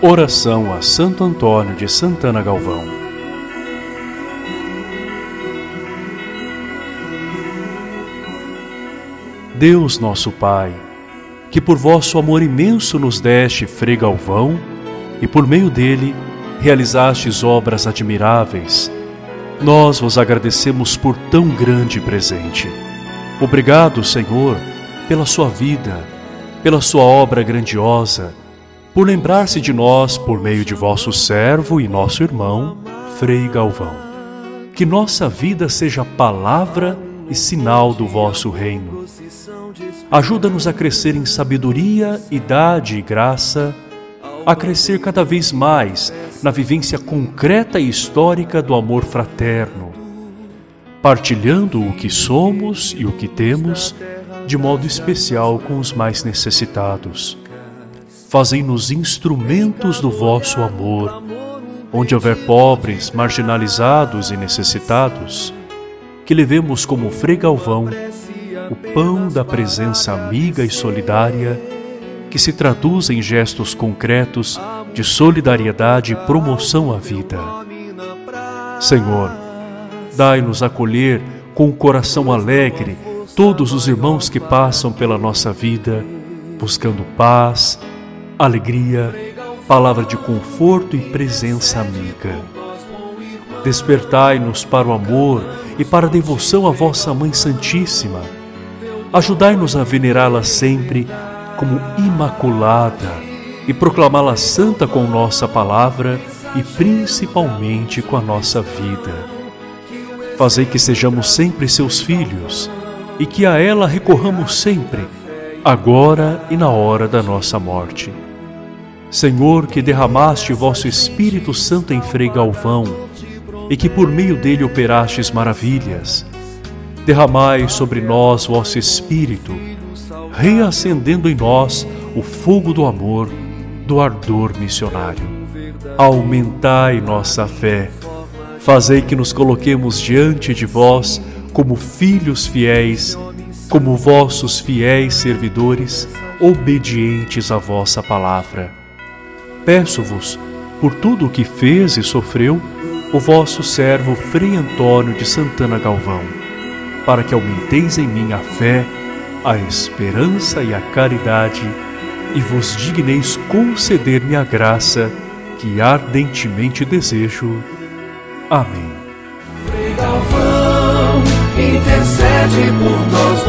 Oração a Santo Antônio de Santana Galvão. Deus nosso Pai, que por vosso amor imenso nos deste Frei Galvão e por meio dele realizastes obras admiráveis, nós vos agradecemos por tão grande presente. Obrigado, Senhor, pela sua vida, pela sua obra grandiosa por lembrar-se de nós por meio de vosso servo e nosso irmão, Frei Galvão. Que nossa vida seja palavra e sinal do vosso reino. Ajuda-nos a crescer em sabedoria, idade e graça, a crescer cada vez mais na vivência concreta e histórica do amor fraterno, partilhando o que somos e o que temos, de modo especial com os mais necessitados fazei-nos instrumentos do vosso amor. Onde houver pobres, marginalizados e necessitados, que levemos como Frei Galvão o pão da presença amiga e solidária, que se traduz em gestos concretos de solidariedade e promoção à vida. Senhor, dai-nos acolher com o coração alegre todos os irmãos que passam pela nossa vida, buscando paz, alegria, palavra de conforto e presença amiga. Despertai-nos para o amor e para a devoção à vossa Mãe Santíssima. Ajudai-nos a venerá-la sempre como imaculada e proclamá-la santa com nossa palavra e principalmente com a nossa vida. Fazei que sejamos sempre seus filhos e que a ela recorramos sempre, agora e na hora da nossa morte. Senhor, que derramaste vosso Espírito Santo em Frei Galvão e que por meio dele operastes maravilhas, derramai sobre nós vosso Espírito, reacendendo em nós o fogo do amor, do ardor missionário. Aumentai nossa fé, fazei que nos coloquemos diante de vós como filhos fiéis, como vossos fiéis servidores, obedientes à vossa palavra peço-vos, por tudo o que fez e sofreu, o vosso servo Frei Antônio de Santana Galvão, para que aumenteis em mim a fé, a esperança e a caridade, e vos digneis conceder-me a graça que ardentemente desejo. Amém. Frei Galvão, intercede por nós,